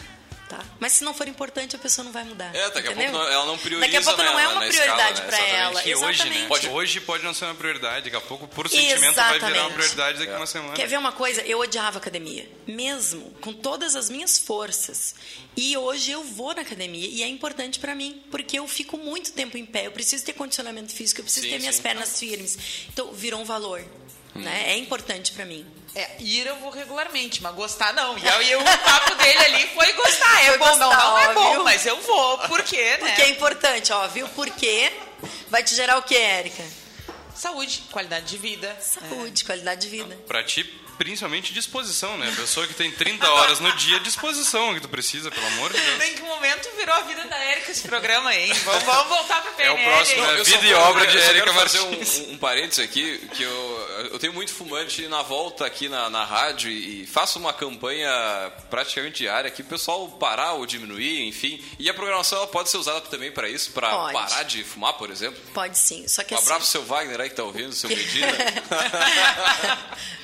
Tá. Mas se não for importante, a pessoa não vai mudar. É, daqui a entendeu? pouco não- ela não prioriza Daqui a pouco não na- é uma prioridade escala, né? pra Exatamente. ela. Que hoje, né? Exatamente. Pode, hoje pode não ser uma prioridade, daqui a pouco, por sentimento, vai virar uma Exatamente. prioridade daqui a uma semana. Quer ver uma coisa? Eu odiava academia, mesmo com todas as minhas forças. E hoje eu vou na academia e é importante pra mim, porque eu fico muito tempo em pé, eu preciso ter condicionamento físico, eu preciso Sim, ter minhas sim. pernas firmes. Então virou um valor, né? É importante pra mim. É, ir eu vou regularmente, mas gostar não. E aí o papo dele ali foi gostar. É Foi bom, não, gostar, não é ó, bom, viu? mas eu vou. Por quê, né? Porque é importante, ó, viu? Porque vai te gerar o que, Érica? Saúde, qualidade de vida. Saúde, qualidade de vida. Pra ti, principalmente disposição, né? A pessoa que tem 30 horas no dia, disposição que tu precisa, pelo amor de Deus. Em que momento virou a vida da Érica esse programa, hein? Vamos, vamos voltar pra É o PNL. próximo, né? Eu Vida e obra de Érica Martins. um, um parênteses aqui, que eu, eu tenho muito fumante na volta aqui na, na rádio e faço uma campanha praticamente diária aqui, o pessoal parar ou diminuir, enfim. E a programação ela pode ser usada também para isso, para parar de fumar, por exemplo. Pode sim, só que Um assim... abraço pro seu Wagner aí que tá ouvindo, seu Medina.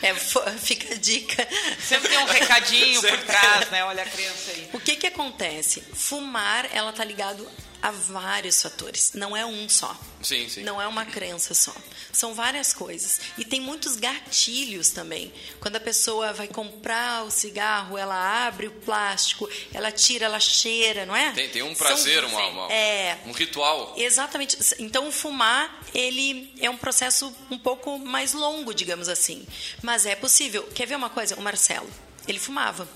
é, fica a dica. Sempre tem um recadinho por trás, né? Olha a criança aí. O que que acontece? Fumar, ela tá ligado a vários fatores, não é um só. Sim, sim. Não é uma crença só. São várias coisas. E tem muitos gatilhos também. Quando a pessoa vai comprar o cigarro, ela abre o plástico, ela tira, ela cheira, não é? Tem, tem um São- prazer, uma, uma- É. um ritual. Exatamente. Então, fumar, ele é um processo um pouco mais longo, digamos assim. Mas é possível. Quer ver uma coisa? O Marcelo, ele fumava.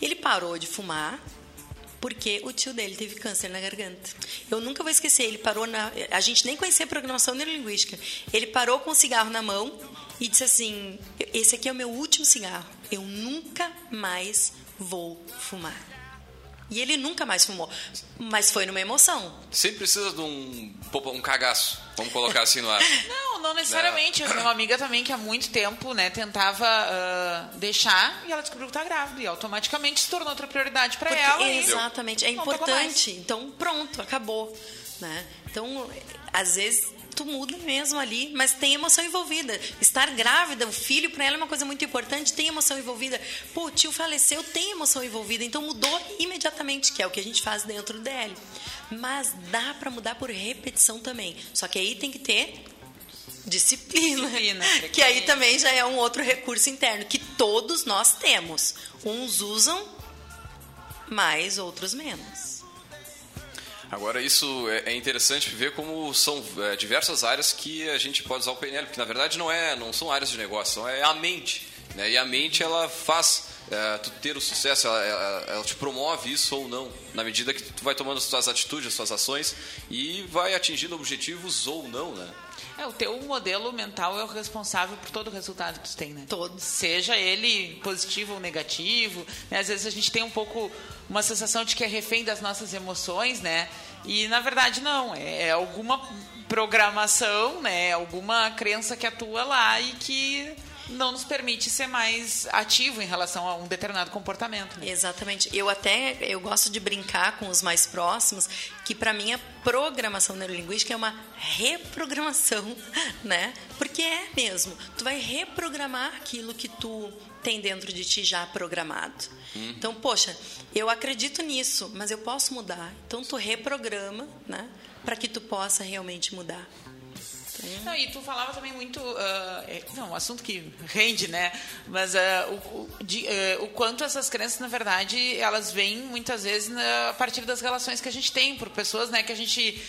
Ele parou de fumar porque o tio dele teve câncer na garganta. Eu nunca vou esquecer, ele parou na... A gente nem conhecia programação neurolinguística. Ele parou com o cigarro na mão e disse assim, esse aqui é o meu último cigarro. Eu nunca mais vou fumar. E ele nunca mais fumou. Mas foi numa emoção. Sempre precisa de um, um cagaço, vamos colocar assim no ar. Não, não necessariamente. Eu tenho uma amiga também que há muito tempo, né, tentava ah, deixar e ela descobriu que tá grávida. E automaticamente se tornou outra prioridade pra Porque- ela. e Exatamente, é não tocou mais. importante. Então, pronto, acabou. Né? Então, às vezes, tu muda mesmo ali, mas tem emoção envolvida. Estar grávida, o filho, para ela é uma coisa muito importante, tem emoção envolvida. Pô, o tio faleceu, tem emoção envolvida, então mudou imediatamente, que é o que a gente faz dentro do DL. Mas dá para mudar por repetição também. Só que aí tem que ter disciplina, Disciplina, que aí também já é um outro recurso interno que todos nós temos. Uns usam mais, outros menos. Agora, isso é é interessante ver como são é, diversas áreas que a gente pode usar o PNL, porque na verdade não, é, não são áreas de negócio, é a mente. Né? E a mente, ela faz é, tu ter o sucesso, ela, ela- ela te promove isso ou não, na medida que tu vai tomando as tuas atitudes, as tuas ações e vai atingindo objetivos ou não, né? É, o teu modelo mental é o responsável por todo o resultado que tu tem, né? Todo. Seja ele positivo ou negativo. né? Às vezes a gente tem um pouco uma sensação de que é refém das nossas emoções, né? E na verdade não. É, é alguma programação, né? Alguma crença que atua lá e que não nos permite ser mais ativo em relação a um determinado comportamento. né? Exatamente. Eu até eu gosto de brincar com os mais próximos que para mim a programação neurolinguística é uma reprogramação, né? Porque é mesmo. Tu vai reprogramar aquilo que tu tem dentro de ti já programado. Então, poxa, eu acredito nisso, mas eu posso mudar. Então tu reprograma, né? Para que tu possa realmente mudar. Não, e tu falava também muito. ah, é, não, um assunto que rende, né? Mas ah, o, o, de, ah, o quanto essas crenças, na verdade, elas vêm muitas vezes na- a partir das relações que a gente tem, por pessoas né, que a gente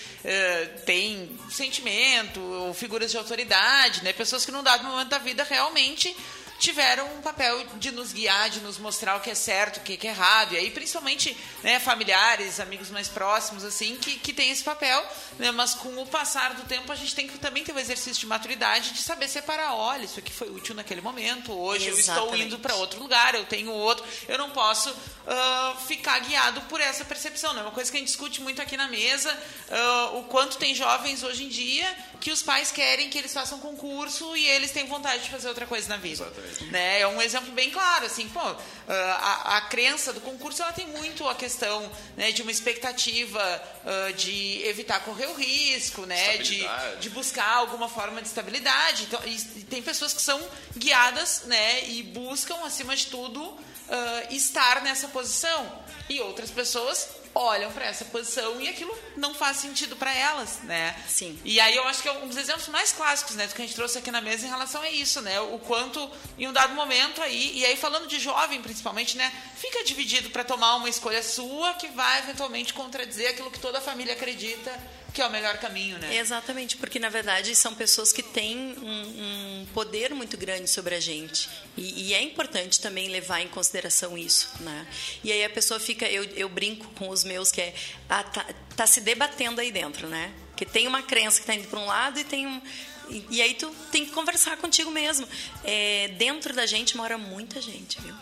tem sentimento, ou figuras de autoridade, né? Pessoas que num dado momento da vida realmente tiveram um papel de nos guiar, de nos mostrar o que é certo, o que é errado. E aí, principalmente, né, familiares, amigos mais próximos, assim, que, que tem esse papel. Né? Mas com o passar do tempo, a gente tem que também ter o exercício de maturidade de saber separar. Olha, isso aqui foi útil naquele momento. Hoje eu estou Exatamente. indo para outro lugar, eu tenho outro. Eu não posso ah, ficar guiado por essa percepção. Não é uma coisa que a gente discute muito aqui na mesa. ah, o quanto tem jovens hoje em dia que os pais querem que eles façam concurso e eles têm vontade de fazer outra coisa na vida. Né? É um exemplo bem claro, assim, pô, ah, a, a crença do concurso ela tem muito a questão né, de uma expectativa ah, de evitar correr o risco, né? De, de buscar alguma forma de estabilidade. Então, e, e tem pessoas que são guiadas, né? E buscam, acima de tudo, ah, estar nessa posição. E outras pessoas olham para essa posição e aquilo não faz sentido para elas, né? Sim. E aí eu acho que é um dos exemplos mais clássicos, né, do que a gente trouxe aqui na mesa em relação a isso, né? O quanto em um dado momento aí, e aí falando de jovem principalmente, né, fica dividido para tomar uma escolha sua que vai eventualmente contradizer aquilo que toda a família acredita que é o melhor caminho, né? Exatamente, porque na verdade são pessoas que têm um, um poder muito grande sobre a gente. E, e é importante também levar em consideração isso. Né? E aí a pessoa fica, eu, eu brinco com os meus, que é, ah, tá, tá se debatendo aí dentro, né? Que tem uma crença que está indo para um lado e tem um. E, e aí tu tem que conversar contigo mesmo. É, dentro da gente mora muita gente, viu?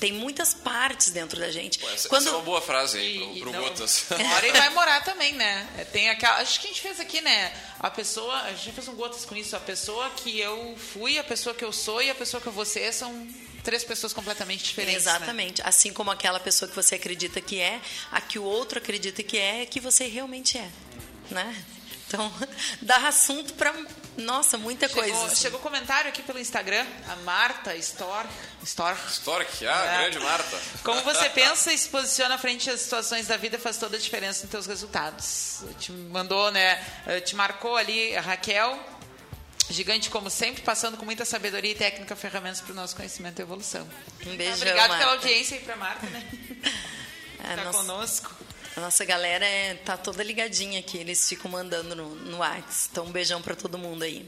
Tem muitas partes dentro da gente. Pô, essa, Quando essa é uma boa frase aí E- pro, e Gotas. Uma hora ele vai morar também, né? É, Tem aquela. Acho que a gente fez aqui, né? A pessoa. A gente fez um gotas com isso. A pessoa que eu fui, a pessoa que eu sou e a pessoa que eu vou ser são três pessoas completamente diferentes. né? Exatamente. Assim como aquela pessoa que você acredita que é, a que o outro acredita que é, é que você realmente é. Né? Então, dá assunto para, nossa, muita Chegou, coisa. assim. chegou comentário aqui pelo Instagram, a Marta Stork. Stork. Stork, ah, É. grande Marta. Como você pensa e se posiciona frente às situações da vida faz toda a diferença nos teus resultados. Te mandou, né? eh, Te marcou ali a Raquel, gigante como sempre, passando com muita sabedoria e técnica ferramentas para o nosso conhecimento e evolução. Um beijão, Obrigada Marta. pela audiência aí para Marta, né? É, Tá nossa- conosco. A nossa galera é, tá toda ligadinha aqui, eles ficam mandando no, no WhatsApp. Então, um beijão para todo mundo aí.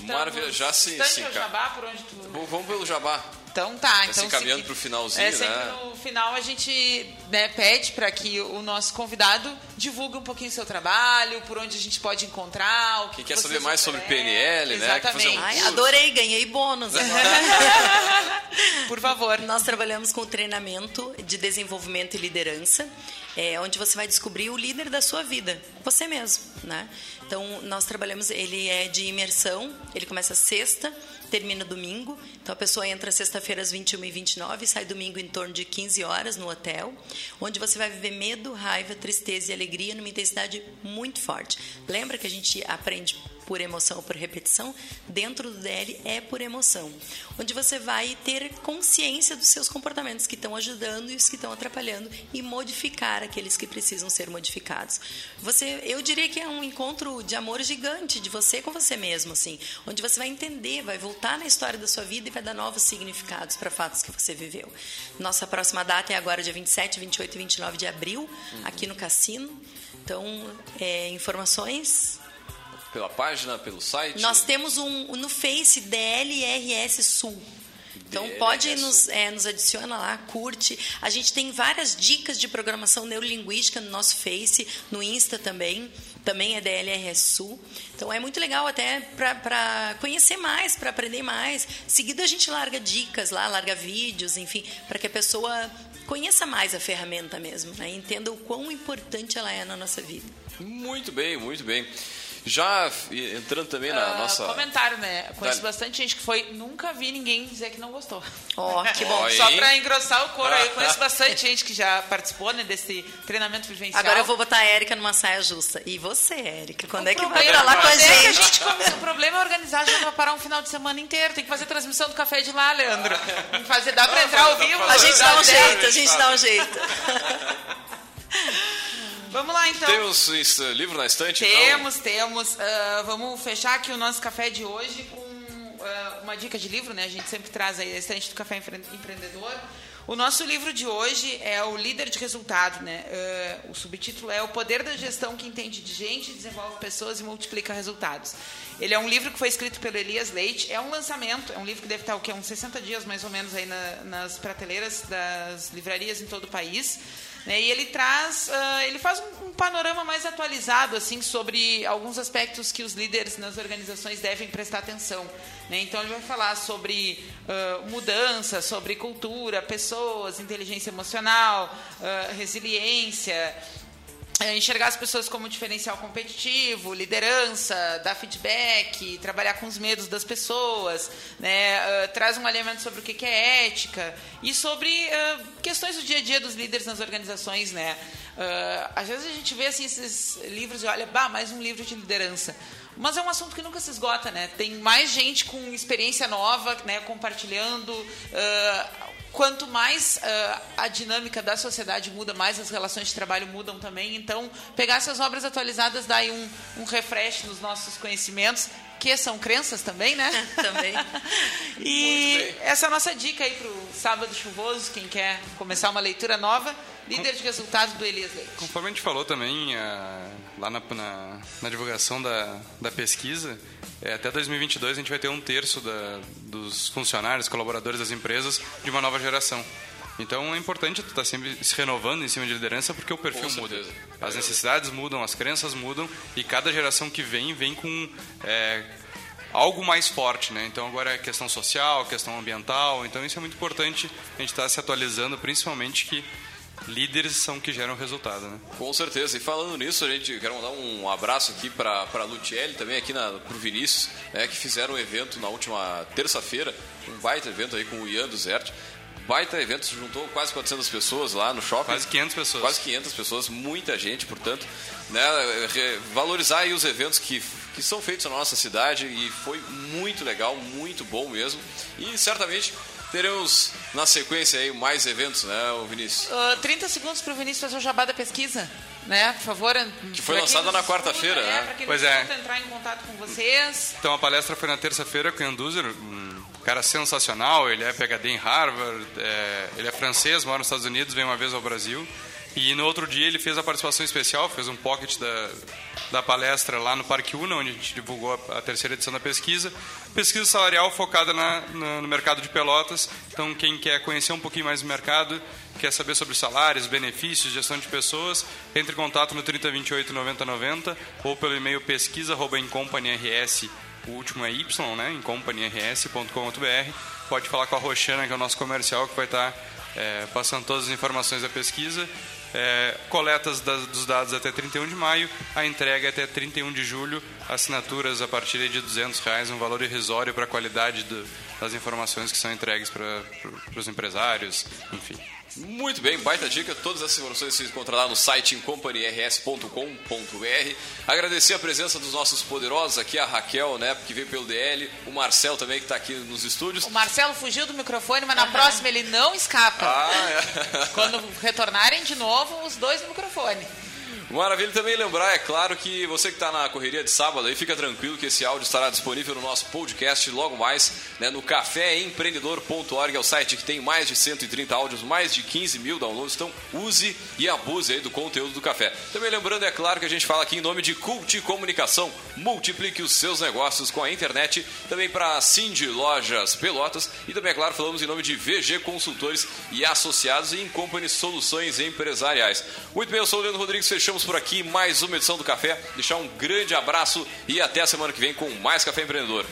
Maravilha, já se, Estante se enca- Jabá, por onde tu... Bom, Vamos pelo Jabá. Então tá, Tá então se encaminhando segui- pro finalzinho, é, sempre né? no final a gente né, pede para que o nosso convidado divulgue um pouquinho o seu trabalho, por onde a gente pode encontrar, o que Quem quer vocês saber mais sobre. PNL, né? Quer fazer um Exatamente. Ai, adorei, ganhei bônus agora. Por favor. Nós trabalhamos com treinamento de desenvolvimento e liderança. É onde você vai descobrir o líder da sua vida, você mesmo, né? Então, nós trabalhamos, ele é de imersão, ele começa sexta, termina domingo. Então, a pessoa entra sexta-feira às 21 e 29 sai domingo em torno de 15 horas no hotel, onde você vai viver medo, raiva, tristeza e alegria numa intensidade muito forte. Lembra que a gente aprende por emoção ou por repetição, dentro do DL é por emoção, onde você vai ter consciência dos seus comportamentos que estão ajudando e os que estão atrapalhando e modificar aqueles que precisam ser modificados. Você, eu diria que é um encontro de amor gigante de você com você mesmo, assim, onde você vai entender, vai voltar na história da sua vida e vai dar novos significados para fatos que você viveu. Nossa próxima data é agora dia 27, 28 e 29 de abril, aqui no Cassino. Então, é, informações pela página, pelo site? Nós temos um no Face DLRS Sul. Então pode nos, é, nos adiciona lá, curte. A gente tem várias dicas de programação neurolinguística no nosso Face, no Insta também. Também é DLRS Sul. Então é muito legal até para conhecer mais, para aprender mais. Seguido a gente larga dicas lá, larga vídeos, enfim, para que a pessoa conheça mais a ferramenta mesmo, né? entenda o quão importante ela é na nossa vida. Muito bem, muito bem. Já entrando também na uh, nossa. Comentário, né? Conheço da... bastante gente que foi. Nunca vi ninguém dizer que não gostou. Ó, oh, que bom. Oh, Só para engrossar o coro aí. Eu conheço bastante gente que já participou né, desse treinamento vivencial. Agora eu vou botar a Érica numa saia justa. E você, Érica? Quando o é que vai pra lá com a gente? É a gente o problema é organizar já pra parar um final de semana inteiro. Tem que fazer transmissão do café de lá, Leandro. Tem que fazer, dá para entrar ao vivo. A gente dá um jeito, a gente dá um jeito. Vamos lá, então. Temos livro na estante? Temos, então? temos. Uh, vamos fechar aqui o nosso café de hoje com uh, uma dica de livro, né? A gente sempre traz aí a estante do Café Empreendedor. O nosso livro de hoje é o Líder de Resultado, né? Uh, o subtítulo é O Poder da Gestão que Entende de Gente, Desenvolve Pessoas e Multiplica Resultados. Ele é um livro que foi escrito pelo Elias Leite. É um lançamento, é um livro que deve estar o quê? uns 60 dias mais ou menos aí na, nas prateleiras das livrarias em todo o país. Né? E ele traz, uh, ele faz um, um, panorama mais atualizado assim sobre alguns aspectos que os líderes nas organizações devem prestar atenção. Né? Então ele vai falar sobre uh, mudança, sobre cultura, pessoas, inteligência emocional, uh, resiliência, enxergar as pessoas como diferencial competitivo, liderança, dar feedback, trabalhar com os medos das pessoas, né? Uh, traz um alinhamento sobre o que é ética e sobre uh, questões do dia a dia dos líderes nas organizações, né? Uh, às vezes a gente vê assim, esses livros e olha, bah, mais um livro de liderança. Mas é um assunto que nunca se esgota, né? Tem mais gente com experiência nova, né, compartilhando. Uh, quanto mais uh, a dinâmica da sociedade muda, mais as relações de trabalho mudam também. Então, pegar essas obras atualizadas dá aí um, um refresh nos nossos conhecimentos, que são crenças também, né? também. e essa é a nossa dica aí para o sábado chuvoso, quem quer começar uma leitura nova. Líder de resultados do Elias Leite. Conforme a gente falou também uh, lá na, na, na, divulgação da, da pesquisa, é, até 2022 a gente vai ter um terço da, dos funcionários, colaboradores das empresas de uma nova geração. Então é importante tu estar tá sempre se renovando em cima de liderança porque o perfil muda. As necessidades mudam, as crenças mudam e cada geração que vem vem com é, algo mais forte, né? Então agora é questão social, questão ambiental. Então isso é muito importante a gente estar tá se atualizando, principalmente que líderes são que geram resultado, né? Com certeza. E falando nisso, a gente quer mandar um abraço aqui para a Lutielli, também aqui para o Vinícius, né, que fizeram um evento na última terça-feira, um baita evento aí com o Ian do Zert. Baita evento, se juntou quase 400 pessoas lá no shopping. Quase 500 pessoas. Quase 500 pessoas, muita gente, portanto, né, valorizar aí os eventos que, que são feitos na nossa cidade e foi muito legal, muito bom mesmo. E certamente teremos na sequência aí mais eventos, né, o Vinícius? Uh, 30 segundos para o Vinícius fazer o jabá da pesquisa, né? Por favor. Que foi lançada na quarta-feira, né? Para quem pois é. entrar em contato com vocês. Então a palestra foi na terça-feira com o Ian Duzer, um cara sensacional, ele é PhD em Harvard, é, ele é francês, mora nos Estados Unidos, vem uma vez ao Brasil. E no outro dia ele fez a participação especial, fez um pocket da, da palestra lá no Parque Una, onde a gente divulgou a, a terceira edição da pesquisa. Pesquisa salarial focada na, na, no mercado de Pelotas. Então, quem quer conhecer um pouquinho mais do mercado, quer saber sobre salários, benefícios, gestão de pessoas, entre em contato no 3028 9090 ou pelo e-mail pesquisa.incompanyrs, o último é Y, né? incompanyrs.com.br. Pode falar com a Roxana, que é o nosso comercial, que vai estar é, passando todas as informações da pesquisa É, coletas das- dos dados até 31 de maio, a entrega é até 31 de julho, assinaturas a partir de 200 reais, um valor irrisório para a qualidade do- das informações que são entregues para os empresários, enfim. Muito bem, baita dica. Todas essas informações você encontra lá no site incompanyrs.com.br. Agradecer a presença dos nossos poderosos aqui, a Raquel, né, que veio pelo DL, o Marcel também, que está aqui nos estúdios. O Marcelo fugiu do microfone, mas na próxima ele não escapa. Ah, é. Quando retornarem de novo, os dois no microfone. Maravilha também lembrar, é claro, que você que está na correria de sábado aí, fica tranquilo que esse áudio estará disponível no nosso podcast logo mais, né, no caféempreendedor.org, é o site que tem mais de 130 áudios, mais de 15 mil downloads, então use e abuse aí do conteúdo do café. Também lembrando, é claro, que a gente fala aqui em nome de Cult Comunicação, multiplique os seus negócios com a internet, também para Cindy Lojas Pelotas e também, é claro, falamos em nome de VG Consultores e Associados e Incompany Soluções Empresariais. Muito bem, eu sou o Leandro Rodrigues, por aqui mais uma edição do Café. Deixar um grande abraço e até a semana que vem com mais Café Empreendedor.